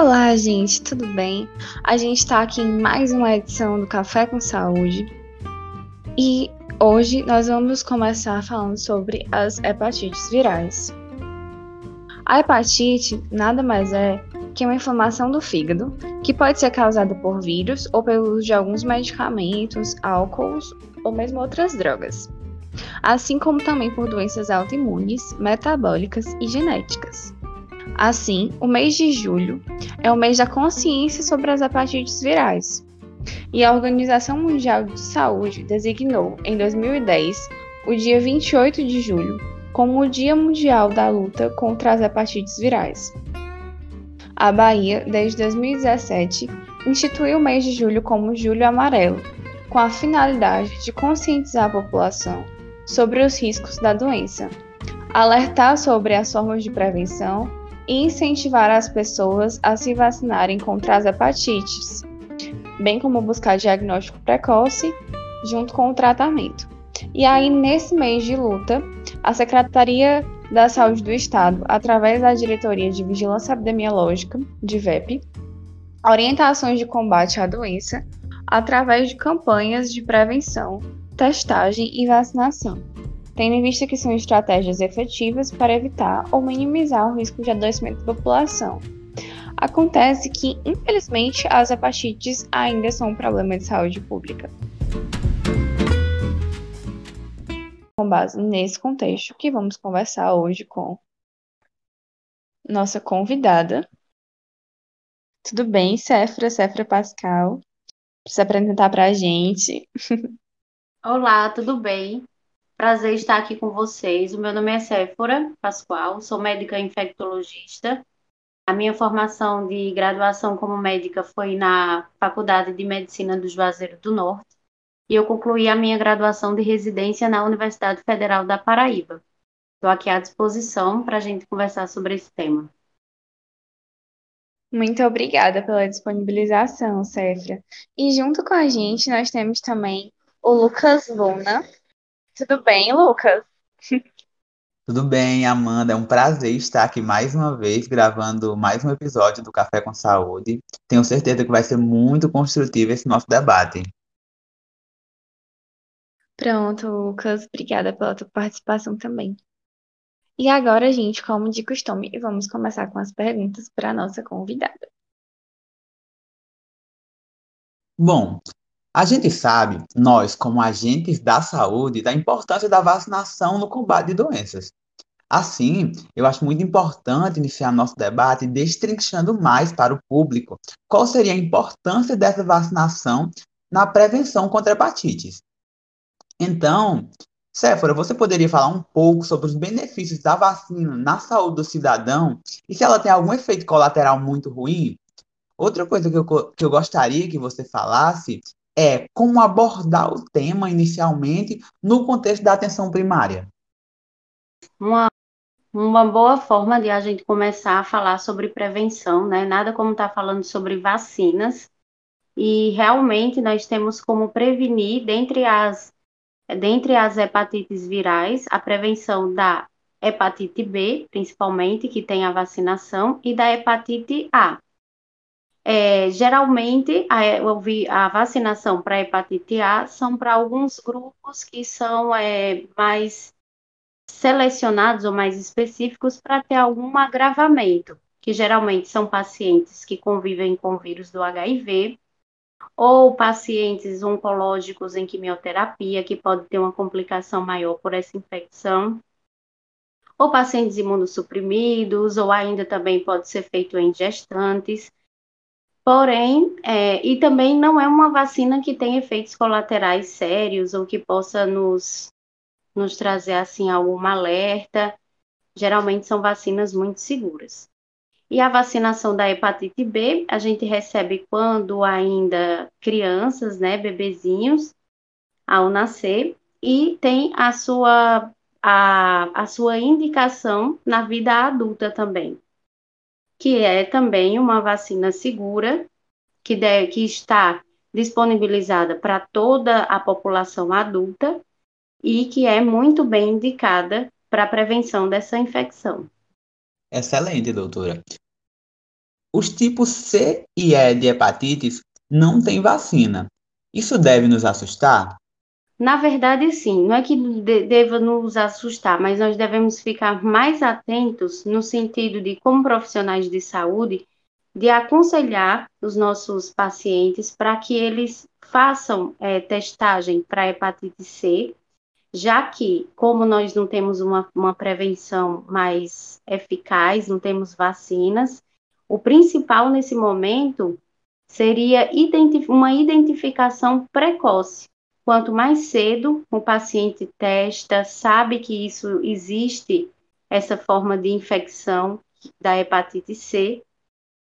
Olá, gente, tudo bem? A gente está aqui em mais uma edição do Café com Saúde e hoje nós vamos começar falando sobre as hepatites virais. A hepatite nada mais é que uma inflamação do fígado que pode ser causada por vírus ou pelo uso de alguns medicamentos, álcools ou mesmo outras drogas, assim como também por doenças autoimunes, metabólicas e genéticas. Assim, o mês de julho é o mês da consciência sobre as hepatites virais. E a Organização Mundial de Saúde designou, em 2010, o dia 28 de julho como o Dia Mundial da Luta contra as Hepatites Virais. A Bahia, desde 2017, instituiu o mês de julho como Julho Amarelo, com a finalidade de conscientizar a população sobre os riscos da doença, alertar sobre as formas de prevenção incentivar as pessoas a se vacinarem contra as hepatites, bem como buscar diagnóstico precoce junto com o tratamento. E aí, nesse mês de luta, a Secretaria da Saúde do Estado, através da Diretoria de Vigilância Epidemiológica, de VEP, orientações de combate à doença através de campanhas de prevenção, testagem e vacinação tendo em vista que são estratégias efetivas para evitar ou minimizar o risco de adoecimento da população. Acontece que, infelizmente, as hepatites ainda são um problema de saúde pública. Com base nesse contexto, que vamos conversar hoje com nossa convidada. Tudo bem, Cefra, Cefra Pascal? Precisa apresentar para a gente. Olá, tudo bem? Prazer estar aqui com vocês. O meu nome é Séfora Pascoal, sou médica infectologista. A minha formação de graduação como médica foi na Faculdade de Medicina do Juazeiro do Norte e eu concluí a minha graduação de residência na Universidade Federal da Paraíba. Estou aqui à disposição para a gente conversar sobre esse tema. Muito obrigada pela disponibilização, Cefra. E junto com a gente nós temos também o Lucas Luna, tudo bem, Lucas? Tudo bem, Amanda. É um prazer estar aqui mais uma vez gravando mais um episódio do Café com Saúde. Tenho certeza que vai ser muito construtivo esse nosso debate. Pronto, Lucas. Obrigada pela tua participação também. E agora, gente, como de costume, vamos começar com as perguntas para a nossa convidada. Bom, a gente sabe, nós, como agentes da saúde, da importância da vacinação no combate de doenças. Assim, eu acho muito importante iniciar nosso debate destrinchando mais para o público qual seria a importância dessa vacinação na prevenção contra hepatites. Então, Séfora, você poderia falar um pouco sobre os benefícios da vacina na saúde do cidadão e se ela tem algum efeito colateral muito ruim? Outra coisa que eu, que eu gostaria que você falasse é como abordar o tema inicialmente no contexto da atenção primária. Uma, uma boa forma de a gente começar a falar sobre prevenção, né? Nada como estar tá falando sobre vacinas. E realmente nós temos como prevenir, dentre as, dentre as hepatites virais, a prevenção da hepatite B, principalmente, que tem a vacinação, e da hepatite A, é, geralmente, a, a vacinação para hepatite A são para alguns grupos que são é, mais selecionados ou mais específicos para ter algum agravamento, que geralmente são pacientes que convivem com vírus do HIV, ou pacientes oncológicos em quimioterapia, que pode ter uma complicação maior por essa infecção, ou pacientes imunossuprimidos, ou ainda também pode ser feito em gestantes. Porém, é, e também não é uma vacina que tem efeitos colaterais sérios ou que possa nos, nos trazer assim algum alerta. Geralmente são vacinas muito seguras. E a vacinação da hepatite B, a gente recebe quando ainda crianças, né, bebezinhos, ao nascer, e tem a sua, a, a sua indicação na vida adulta também que é também uma vacina segura, que, deve, que está disponibilizada para toda a população adulta e que é muito bem indicada para a prevenção dessa infecção. Excelente, doutora. os tipos C e E de hepatites não têm vacina. Isso deve nos assustar? Na verdade, sim, não é que deva nos assustar, mas nós devemos ficar mais atentos no sentido de, como profissionais de saúde, de aconselhar os nossos pacientes para que eles façam é, testagem para hepatite C, já que, como nós não temos uma, uma prevenção mais eficaz, não temos vacinas, o principal nesse momento seria uma identificação precoce Quanto mais cedo o paciente testa, sabe que isso existe, essa forma de infecção da hepatite C,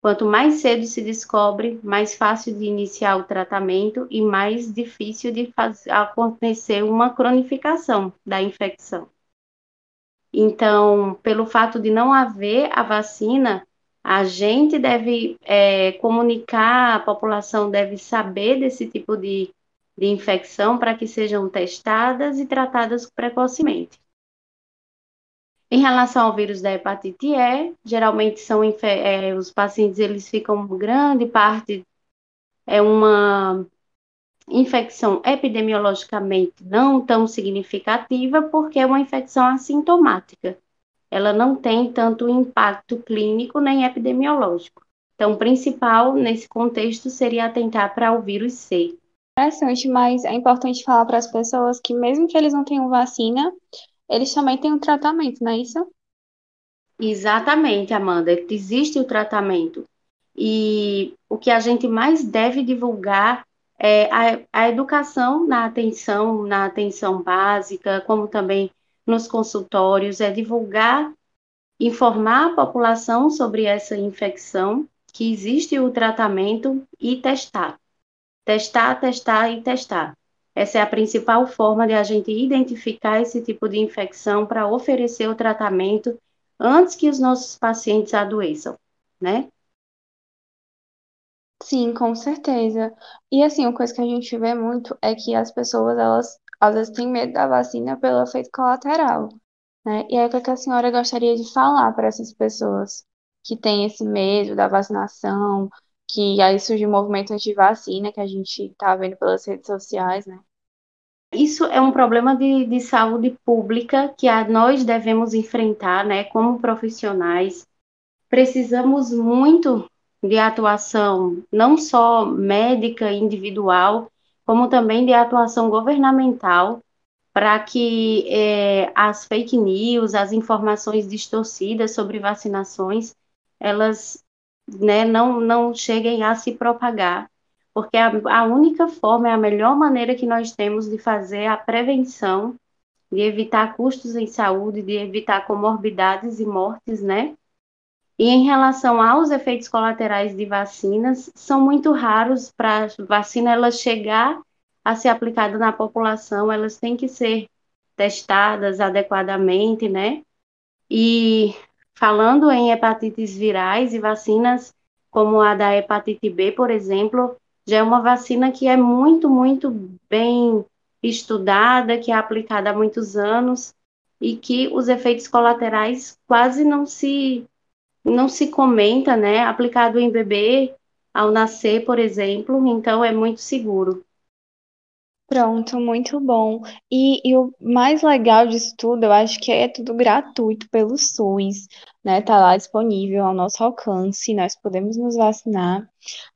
quanto mais cedo se descobre, mais fácil de iniciar o tratamento e mais difícil de fazer, acontecer uma cronificação da infecção. Então, pelo fato de não haver a vacina, a gente deve é, comunicar, a população deve saber desse tipo de de infecção para que sejam testadas e tratadas precocemente. Em relação ao vírus da hepatite E, geralmente são é, os pacientes eles ficam grande parte é uma infecção epidemiologicamente não tão significativa, porque é uma infecção assintomática. Ela não tem tanto impacto clínico nem epidemiológico. Então, o principal nesse contexto seria atentar para o vírus C interessante, mas é importante falar para as pessoas que mesmo que eles não tenham vacina, eles também têm um tratamento, não é isso? Exatamente, Amanda. Existe o tratamento. E o que a gente mais deve divulgar é a, a educação na atenção, na atenção básica, como também nos consultórios, é divulgar, informar a população sobre essa infecção, que existe o tratamento e testar. Testar, testar e testar. Essa é a principal forma de a gente identificar esse tipo de infecção para oferecer o tratamento antes que os nossos pacientes adoeçam, né? Sim, com certeza. E assim, uma coisa que a gente vê muito é que as pessoas, elas às vezes têm medo da vacina pelo efeito colateral, né? E aí, o que a senhora gostaria de falar para essas pessoas que têm esse medo da vacinação, que aí surge o movimento anti-vacina que a gente está vendo pelas redes sociais, né? Isso é um problema de, de saúde pública que a, nós devemos enfrentar, né, como profissionais. Precisamos muito de atuação, não só médica individual, como também de atuação governamental, para que é, as fake news, as informações distorcidas sobre vacinações, elas né, não, não cheguem a se propagar, porque a, a única forma, é a melhor maneira que nós temos de fazer a prevenção, de evitar custos em saúde, de evitar comorbidades e mortes, né? E em relação aos efeitos colaterais de vacinas, são muito raros para a vacina ela chegar a ser aplicada na população, elas têm que ser testadas adequadamente, né? E Falando em hepatites virais e vacinas como a da hepatite B, por exemplo, já é uma vacina que é muito, muito bem estudada, que é aplicada há muitos anos e que os efeitos colaterais quase não se não se comenta, né? Aplicado em bebê ao nascer, por exemplo, então é muito seguro. Pronto, muito bom. E, e o mais legal disso tudo, eu acho que é tudo gratuito pelo SUS, né? Tá lá disponível ao nosso alcance, nós podemos nos vacinar.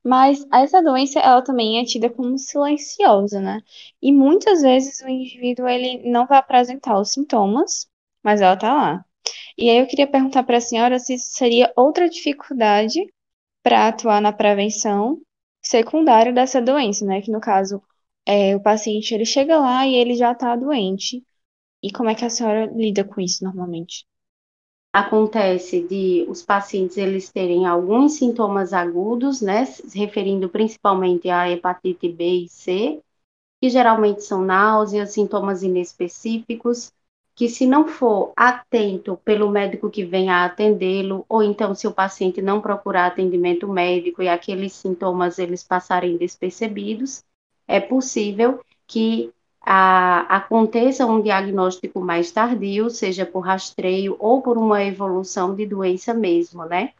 Mas essa doença, ela também é tida como silenciosa, né? E muitas vezes o indivíduo, ele não vai apresentar os sintomas, mas ela tá lá. E aí eu queria perguntar para a senhora se isso seria outra dificuldade para atuar na prevenção secundária dessa doença, né? Que no caso é, o paciente ele chega lá e ele já está doente. E como é que a senhora lida com isso normalmente? Acontece de os pacientes eles terem alguns sintomas agudos, né, se referindo principalmente à hepatite B e C, que geralmente são náuseas, sintomas inespecíficos, que se não for atento pelo médico que venha atendê-lo, ou então se o paciente não procurar atendimento médico e aqueles sintomas eles passarem despercebidos, é possível que a, aconteça um diagnóstico mais tardio, seja por rastreio ou por uma evolução de doença mesmo, né?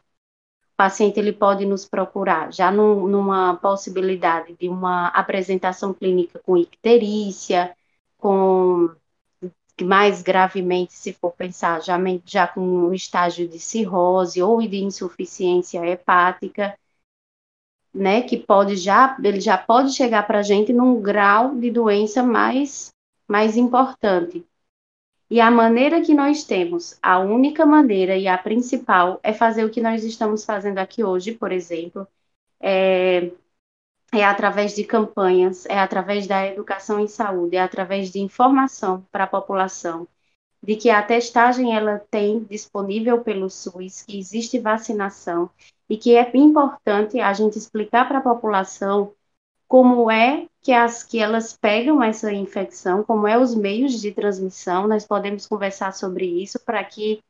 O paciente ele pode nos procurar já num, numa possibilidade de uma apresentação clínica com icterícia, com mais gravemente, se for pensar, já, já com um estágio de cirrose ou de insuficiência hepática, né, que pode já, ele já pode chegar para a gente num grau de doença mais, mais importante. E a maneira que nós temos, a única maneira e a principal, é fazer o que nós estamos fazendo aqui hoje, por exemplo, é, é através de campanhas, é através da educação em saúde, é através de informação para a população, de que a testagem ela tem disponível pelo SUS, que existe vacinação e que é importante a gente explicar para a população como é que as que elas pegam essa infecção, como é os meios de transmissão, nós podemos conversar sobre isso para que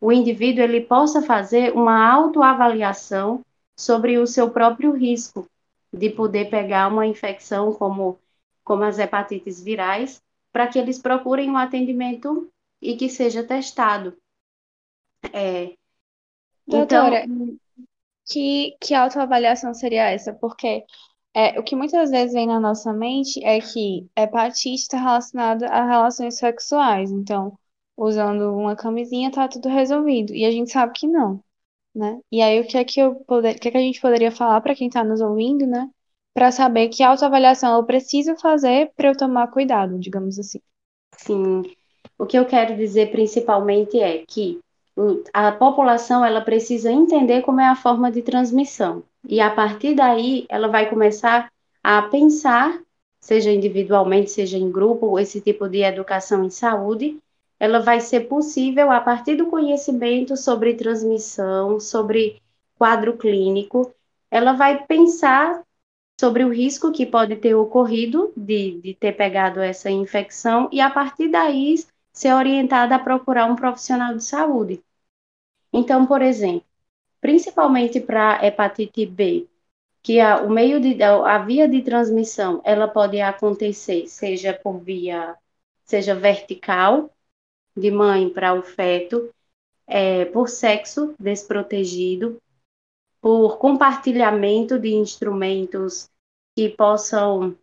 o indivíduo ele possa fazer uma autoavaliação sobre o seu próprio risco de poder pegar uma infecção como, como as hepatites virais, para que eles procurem um atendimento e que seja testado. É, Doutora, então, que, que autoavaliação seria essa? Porque é, o que muitas vezes vem na nossa mente é que hepatite está relacionada a relações sexuais. Então, usando uma camisinha, tá tudo resolvido. E a gente sabe que não né? E aí, o que é que eu poder, o que é que a gente poderia falar para quem está nos ouvindo, né? Para saber que autoavaliação eu preciso fazer para eu tomar cuidado, digamos assim. Sim. O que eu quero dizer principalmente é que a população ela precisa entender como é a forma de transmissão. E a partir daí, ela vai começar a pensar, seja individualmente, seja em grupo, esse tipo de educação em saúde, ela vai ser possível a partir do conhecimento sobre transmissão, sobre quadro clínico, ela vai pensar sobre o risco que pode ter ocorrido de, de ter pegado essa infecção e, a partir daí, ser orientada a procurar um profissional de saúde. Então, por exemplo, principalmente para hepatite B, que a, o meio de, a via de transmissão, ela pode acontecer, seja por via, seja vertical, de mãe para o feto, é, por sexo desprotegido, por compartilhamento de instrumentos que possam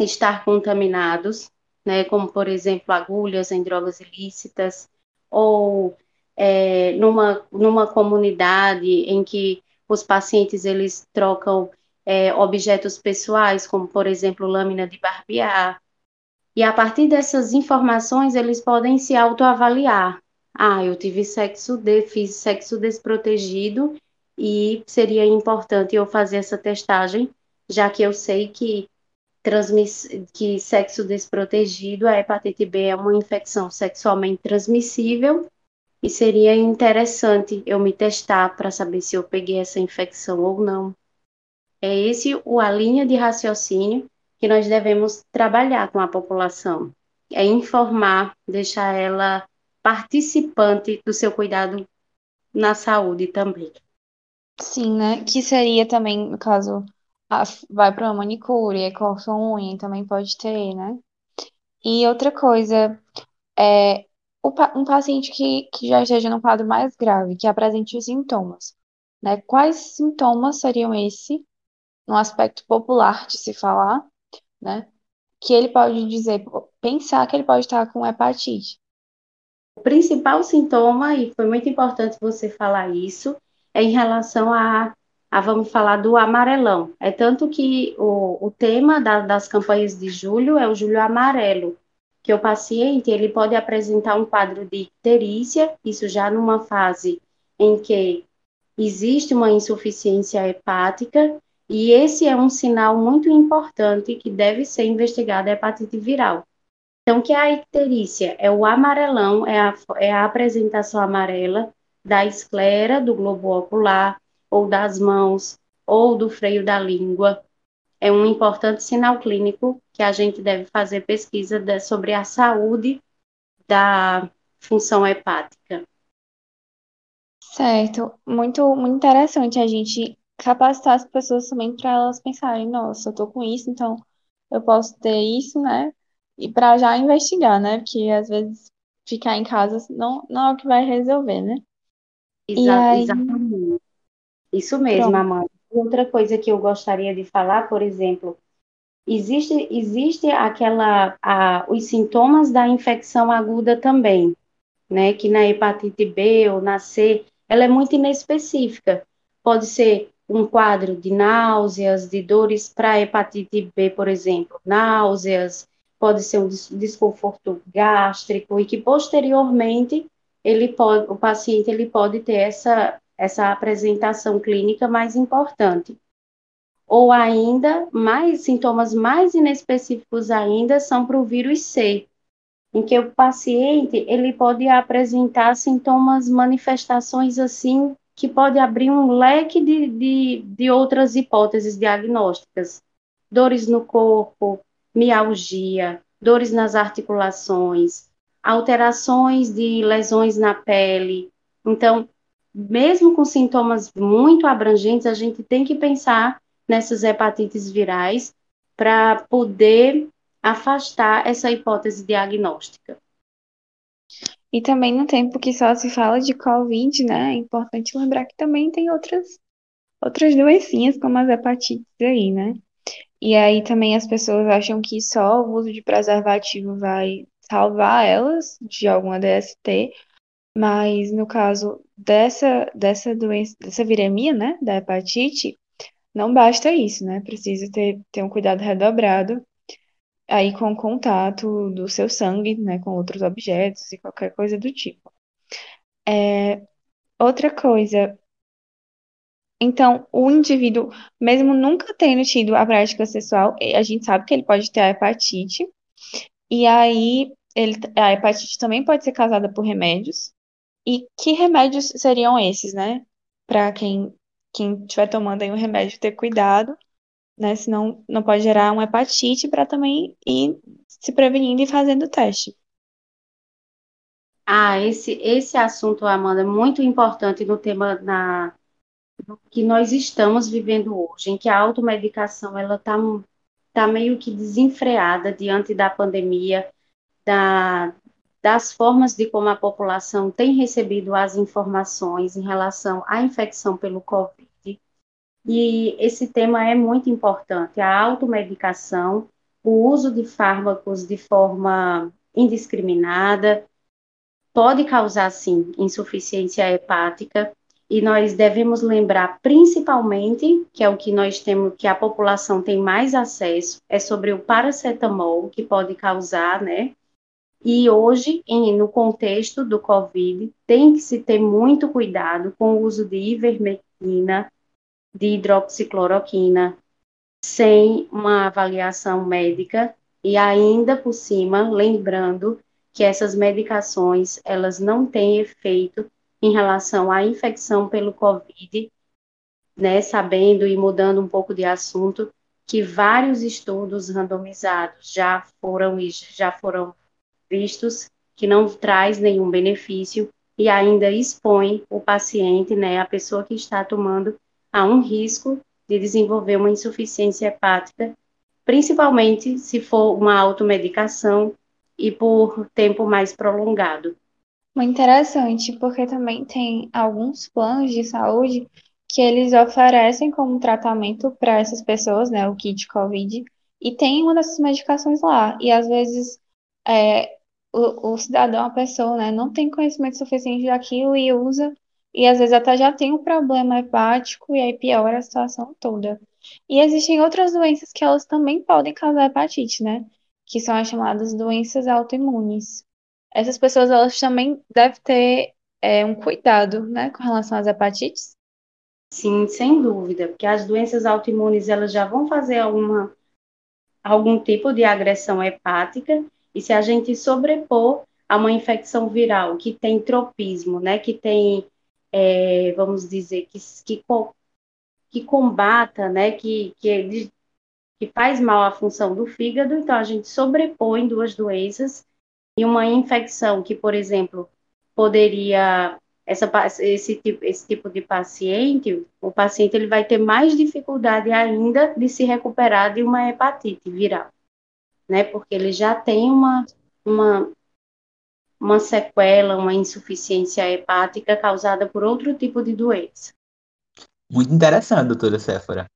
estar contaminados, né, como por exemplo agulhas em drogas ilícitas, ou é, numa, numa comunidade em que os pacientes eles trocam é, objetos pessoais, como por exemplo lâmina de barbear, e a partir dessas informações, eles podem se autoavaliar. Ah, eu tive sexo, de, fiz sexo desprotegido e seria importante eu fazer essa testagem, já que eu sei que, que sexo desprotegido, a hepatite B é uma infecção sexualmente transmissível e seria interessante eu me testar para saber se eu peguei essa infecção ou não. É esse o, a linha de raciocínio que nós devemos trabalhar com a população. É informar, deixar ela participante do seu cuidado na saúde também. Sim, né? Que seria também, no caso, vai para uma manicure, é corta unha, também pode ter, né? E outra coisa, é um paciente que, que já esteja num quadro mais grave, que apresente os sintomas, né? Quais sintomas seriam esse, no aspecto popular de se falar, né? Que ele pode dizer, pensar que ele pode estar com hepatite. O principal sintoma, e foi muito importante você falar isso, é em relação a, a vamos falar do amarelão. É tanto que o, o tema da, das campanhas de julho é o julho amarelo, que o paciente ele pode apresentar um quadro de icterícia, isso já numa fase em que existe uma insuficiência hepática, e esse é um sinal muito importante que deve ser investigado a hepatite viral. Então, que é a icterícia é o amarelão, é a, é a apresentação amarela da esclera, do globo ocular, ou das mãos, ou do freio da língua. É um importante sinal clínico que a gente deve fazer pesquisa de, sobre a saúde da função hepática. Certo, muito, muito interessante a gente capacitar as pessoas também para elas pensarem, nossa, eu tô com isso, então eu posso ter isso, né? E para já investigar, né? Porque às vezes ficar em casa não, não é o que vai resolver, né? Exa aí, exatamente. Isso mesmo, Amanda. Outra coisa que eu gostaria de falar, por exemplo, existe, existe aquela, a, os sintomas da infecção aguda também, né? Que na hepatite B ou na C, ela é muito inespecífica. Pode ser um quadro de náuseas, de dores para hepatite B, por exemplo, náuseas, pode ser um desconforto gástrico e que posteriormente ele pode, o paciente ele pode ter essa, essa apresentação clínica mais importante. Ou ainda, mais sintomas mais inespecíficos ainda são para o vírus C, em que o paciente ele pode apresentar sintomas, manifestações assim que pode abrir um leque de, de, de outras hipóteses diagnósticas. Dores no corpo, mialgia, dores nas articulações, alterações de lesões na pele. Então, mesmo com sintomas muito abrangentes, a gente tem que pensar nessas hepatites virais para poder afastar essa hipótese diagnóstica. E também no tempo que só se fala de Covid, né? É importante lembrar que também tem outras, outras doencinhas, como as hepatites aí, né? E aí também as pessoas acham que só o uso de preservativo vai salvar elas de alguma DST, mas no caso dessa, dessa doença, dessa viremia, né, da hepatite, não basta isso, né? Precisa ter, ter um cuidado redobrado aí com o contato do seu sangue, né, com outros objetos e qualquer coisa do tipo. É, outra coisa, então, o indivíduo, mesmo nunca tendo tido a prática sexual, a gente sabe que ele pode ter a hepatite, e aí ele, a hepatite também pode ser causada por remédios. E que remédios seriam esses, né? Para quem quem estiver tomando aí um remédio ter cuidado né? Senão não pode gerar uma hepatite para também ir se prevenindo e fazendo o teste. Ah, esse, esse assunto, Amanda, é muito importante no tema na, que nós estamos vivendo hoje, em que a automedicação ela está tá meio que desenfreada diante da pandemia, da, das formas de como a população tem recebido as informações em relação à infecção pelo Covid. E esse tema é muito importante, a automedicação, o uso de fármacos de forma indiscriminada, pode causar, sim, insuficiência hepática, e nós devemos lembrar principalmente, que é o que nós temos, que a população tem mais acesso, é sobre o paracetamol, que pode causar, né? E hoje, em, no contexto do COVID, tem que se ter muito cuidado com o uso de ivermectina, de hidroxicloroquina sem uma avaliação médica. E ainda por cima, lembrando que essas medicações, elas não têm efeito em relação à infecção pelo COVID, né, sabendo e mudando um pouco de assunto, que vários estudos randomizados já foram já foram vistos que não traz nenhum benefício e ainda expõe o paciente, né, a pessoa que está tomando há um risco de desenvolver uma insuficiência hepática, principalmente se for uma automedicação e por tempo mais prolongado. Muito interessante, porque também tem alguns planos de saúde que eles oferecem como tratamento para essas pessoas, né, o kit COVID, e tem uma dessas medicações lá. E às vezes é, o, o cidadão, a pessoa, né, não tem conhecimento suficiente daquilo e usa e às vezes até já tem um problema hepático e aí piora a situação toda. E existem outras doenças que elas também podem causar hepatite, né? Que são as chamadas doenças autoimunes. Essas pessoas elas também devem ter é, um cuidado, né, com relação às hepatites. Sim, sem dúvida, porque as doenças autoimunes elas já vão fazer alguma algum tipo de agressão hepática e se a gente sobrepor a uma infecção viral que tem tropismo, né, que tem é, vamos dizer, que, que, que combata, né, que, que, que faz mal à função do fígado, então a gente sobrepõe duas doenças e uma infecção que, por exemplo, poderia essa, esse, tipo, esse tipo de paciente, o paciente ele vai ter mais dificuldade ainda de se recuperar de uma hepatite viral, né? Porque ele já tem uma, uma uma sequela, uma insuficiência hepática causada por outro tipo de doença. Muito interessante, doutora Séfora.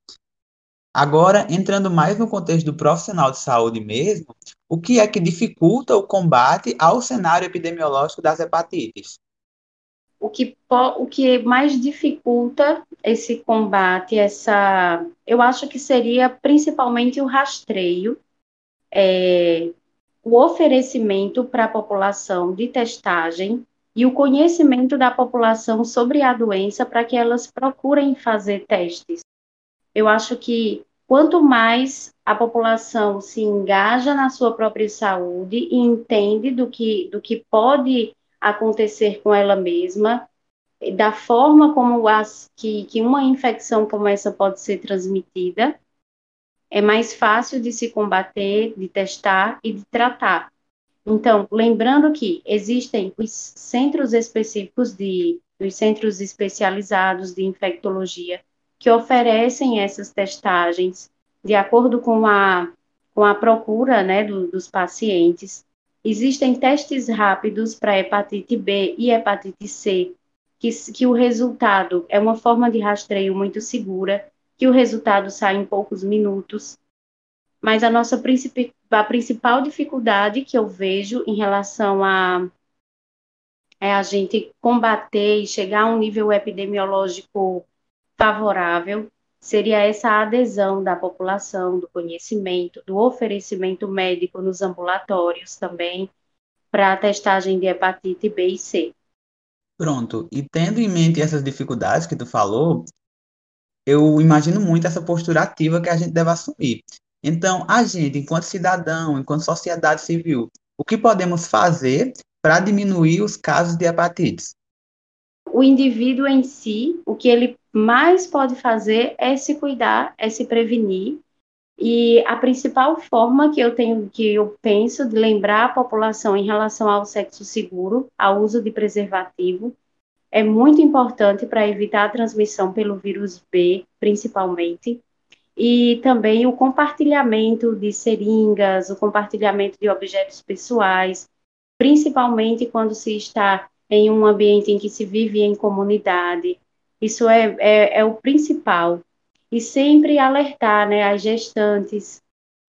Agora, entrando mais no contexto do profissional de saúde mesmo, o que é que dificulta o combate ao cenário epidemiológico das hepatites? O que, o que mais dificulta esse combate, essa, eu acho que seria principalmente o rastreio, é, o oferecimento para a população de testagem e o conhecimento da população sobre a doença para que elas procurem fazer testes. Eu acho que quanto mais a população se engaja na sua própria saúde e entende do que, do que pode acontecer com ela mesma, da forma como as, que, que uma infecção como essa pode ser transmitida, é mais fácil de se combater, de testar e de tratar. Então, lembrando que existem os centros específicos de, os centros especializados de infectologia que oferecem essas testagens de acordo com a, com a procura né, do, dos pacientes. Existem testes rápidos para hepatite B e hepatite C, que, que o resultado é uma forma de rastreio muito segura, que o resultado sai em poucos minutos. Mas a nossa a principal dificuldade que eu vejo em relação a é a gente combater e chegar a um nível epidemiológico favorável seria essa adesão da população, do conhecimento, do oferecimento médico nos ambulatórios também, para a testagem de hepatite B e C. Pronto, e tendo em mente essas dificuldades que tu falou, eu imagino muito essa postura ativa que a gente deve assumir. Então, a gente, enquanto cidadão, enquanto sociedade civil, o que podemos fazer para diminuir os casos de hepatites? O indivíduo em si, o que ele mais pode fazer é se cuidar, é se prevenir. E a principal forma que eu tenho, que eu penso de lembrar a população em relação ao sexo seguro, ao uso de preservativo, é muito importante para evitar a transmissão pelo vírus B, principalmente, e também o compartilhamento de seringas, o compartilhamento de objetos pessoais, principalmente quando se está em um ambiente em que se vive em comunidade, isso é, é, é o principal. E sempre alertar né, as gestantes.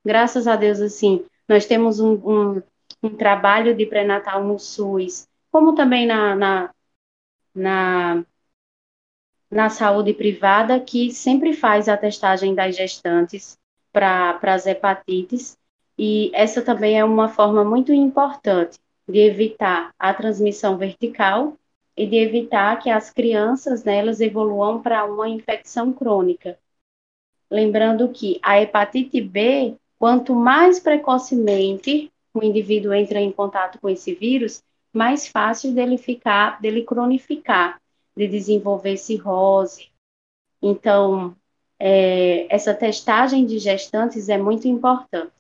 Graças a Deus, assim, nós temos um, um, um trabalho de pré-natal no SUS, como também na, na, na, na saúde privada, que sempre faz a testagem das gestantes para as hepatites. E essa também é uma forma muito importante de evitar a transmissão vertical e de evitar que as crianças né, elas evoluam para uma infecção crônica. Lembrando que a hepatite B, quanto mais precocemente o indivíduo entra em contato com esse vírus, mais fácil dele ficar, dele cronificar, de desenvolver cirrose. Então, é, essa testagem de gestantes é muito importante.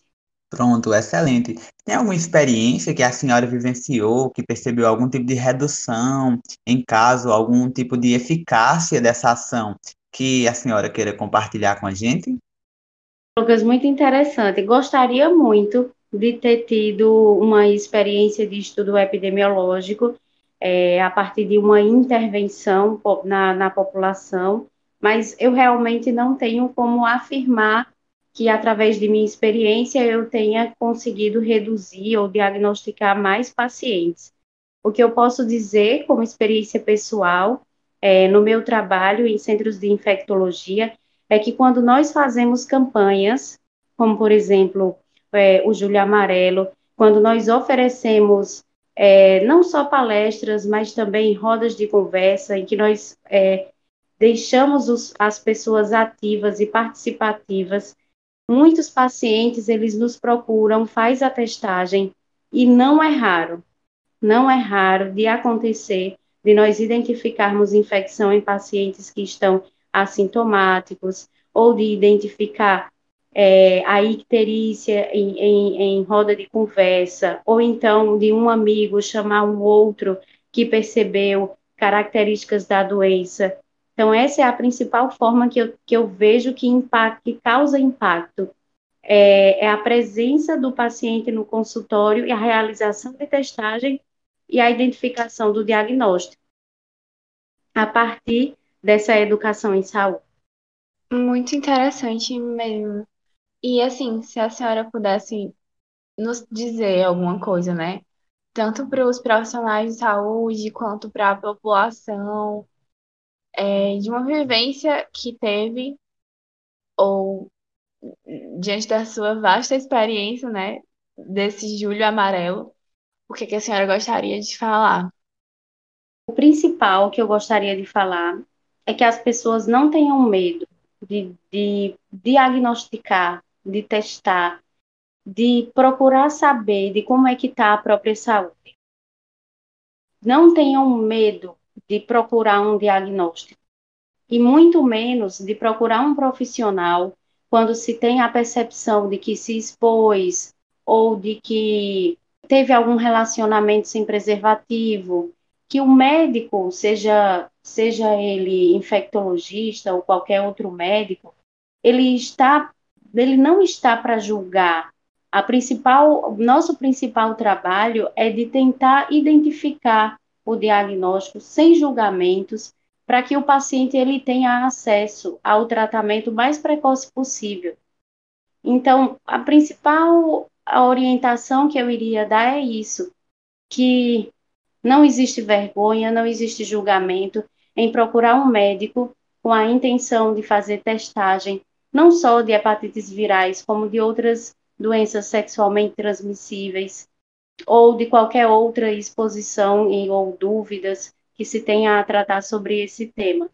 Pronto, excelente. Tem alguma experiência que a senhora vivenciou, que percebeu algum tipo de redução, em caso, algum tipo de eficácia dessa ação que a senhora queira compartilhar com a gente? Lucas, muito interessante. Gostaria muito de ter tido uma experiência de estudo epidemiológico é, a partir de uma intervenção na, na população, mas eu realmente não tenho como afirmar que através de minha experiência eu tenha conseguido reduzir ou diagnosticar mais pacientes. O que eu posso dizer como experiência pessoal é, no meu trabalho em centros de infectologia é que quando nós fazemos campanhas, como por exemplo é, o Júlio Amarelo, quando nós oferecemos é, não só palestras, mas também rodas de conversa, em que nós é, deixamos os, as pessoas ativas e participativas Muitos pacientes, eles nos procuram, faz a testagem e não é raro, não é raro de acontecer de nós identificarmos infecção em pacientes que estão assintomáticos ou de identificar é, a icterícia em, em, em roda de conversa, ou então de um amigo chamar um outro que percebeu características da doença então, essa é a principal forma que eu, que eu vejo que, impacta, que causa impacto. É, é a presença do paciente no consultório e a realização de testagem e a identificação do diagnóstico. A partir dessa educação em saúde. Muito interessante mesmo. E assim, se a senhora pudesse nos dizer alguma coisa, né? Tanto para os profissionais de saúde quanto para a população, é, de uma vivência que teve, ou diante da sua vasta experiência, né, desse julho amarelo, o que, que a senhora gostaria de falar? O principal que eu gostaria de falar é que as pessoas não tenham medo de, de diagnosticar, de testar, de procurar saber de como é que está a própria saúde. Não tenham medo de procurar um diagnóstico e muito menos de procurar um profissional quando se tem a percepção de que se expôs ou de que teve algum relacionamento sem preservativo, que o médico, seja seja ele infectologista ou qualquer outro médico, ele está ele não está para julgar. A principal, nosso principal trabalho é de tentar identificar o diagnóstico sem julgamentos, para que o paciente ele tenha acesso ao tratamento mais precoce possível. Então, a principal orientação que eu iria dar é isso, que não existe vergonha, não existe julgamento em procurar um médico com a intenção de fazer testagem não só de hepatites virais, como de outras doenças sexualmente transmissíveis ou de qualquer outra exposição e, ou dúvidas que se tenha a tratar sobre esse tema.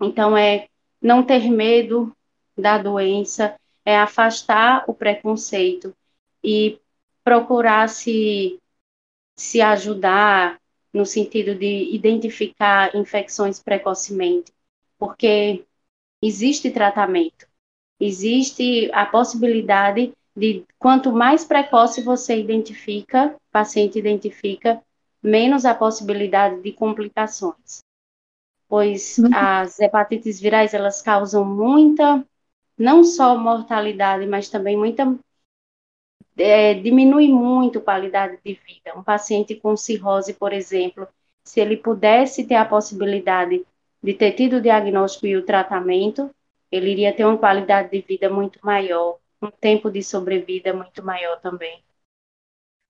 Então, é não ter medo da doença, é afastar o preconceito e procurar se, se ajudar no sentido de identificar infecções precocemente, porque existe tratamento, existe a possibilidade de quanto mais precoce você identifica, paciente identifica, menos a possibilidade de complicações. Pois uhum. as hepatites virais, elas causam muita, não só mortalidade, mas também muita, é, diminui muito a qualidade de vida. Um paciente com cirrose, por exemplo, se ele pudesse ter a possibilidade de ter tido o diagnóstico e o tratamento, ele iria ter uma qualidade de vida muito maior, um tempo de sobrevida muito maior também.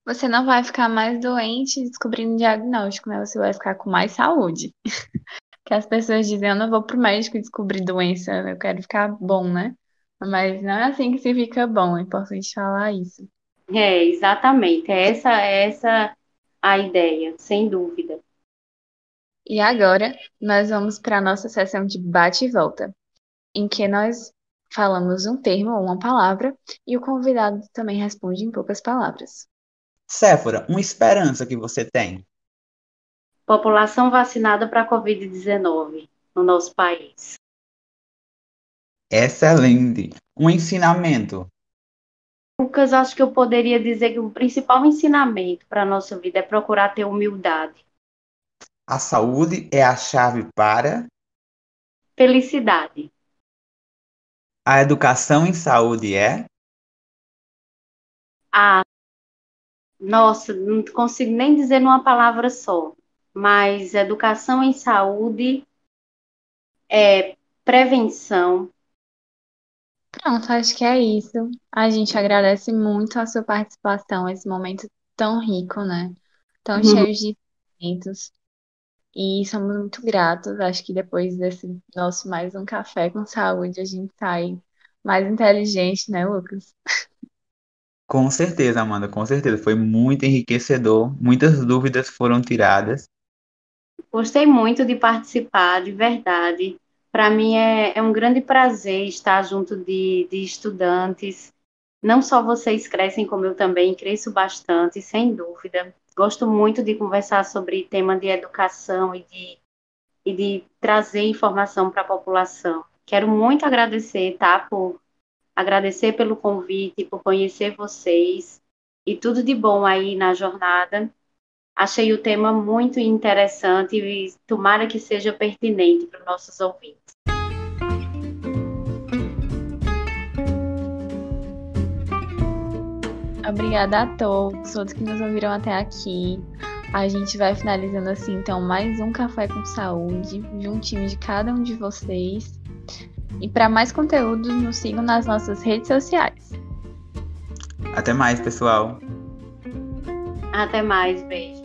Você não vai ficar mais doente descobrindo diagnóstico, né? Você vai ficar com mais saúde. que as pessoas dizem, eu não vou pro médico descobrir doença, eu quero ficar bom, né? Mas não é assim que se fica bom, é importante falar isso. É, exatamente. Essa, é essa a ideia, sem dúvida. E agora nós vamos para a nossa sessão de bate e volta, em que nós falamos um termo ou uma palavra e o convidado também responde em poucas palavras. Séfora, uma esperança que você tem? População vacinada para a Covid-19 no nosso país. Excelente. Um ensinamento. Lucas, acho que eu poderia dizer que o principal ensinamento para a nossa vida é procurar ter humildade. A saúde é a chave para felicidade. A educação em saúde é? Ah, nossa, não consigo nem dizer numa palavra só, mas educação em saúde é prevenção. Pronto, acho que é isso. A gente agradece muito a sua participação, esse momento tão rico, né? Tão uhum. cheio de eventos. E somos muito gratos. Acho que depois desse nosso mais um café com saúde, a gente sai mais inteligente, né, Lucas? Com certeza, Amanda, com certeza. Foi muito enriquecedor. Muitas dúvidas foram tiradas. Gostei muito de participar, de verdade. Para mim é, é, um grande prazer estar junto de, de estudantes. Não só vocês crescem, como eu também cresço bastante, sem dúvida. Gosto muito de conversar sobre tema de educação e de, e de trazer informação para a população. Quero muito agradecer, tá, por agradecer pelo convite, por conhecer vocês e tudo de bom aí na jornada. Achei o tema muito interessante e tomara que seja pertinente para os nossos ouvintes. Obrigada a todos, todos que nos ouviram até aqui. A gente vai finalizando assim, então, mais um Café com Saúde, juntinho de cada um de vocês. E para mais conteúdos, nos sigam nas nossas redes sociais. Até mais, pessoal. Até mais, beijos.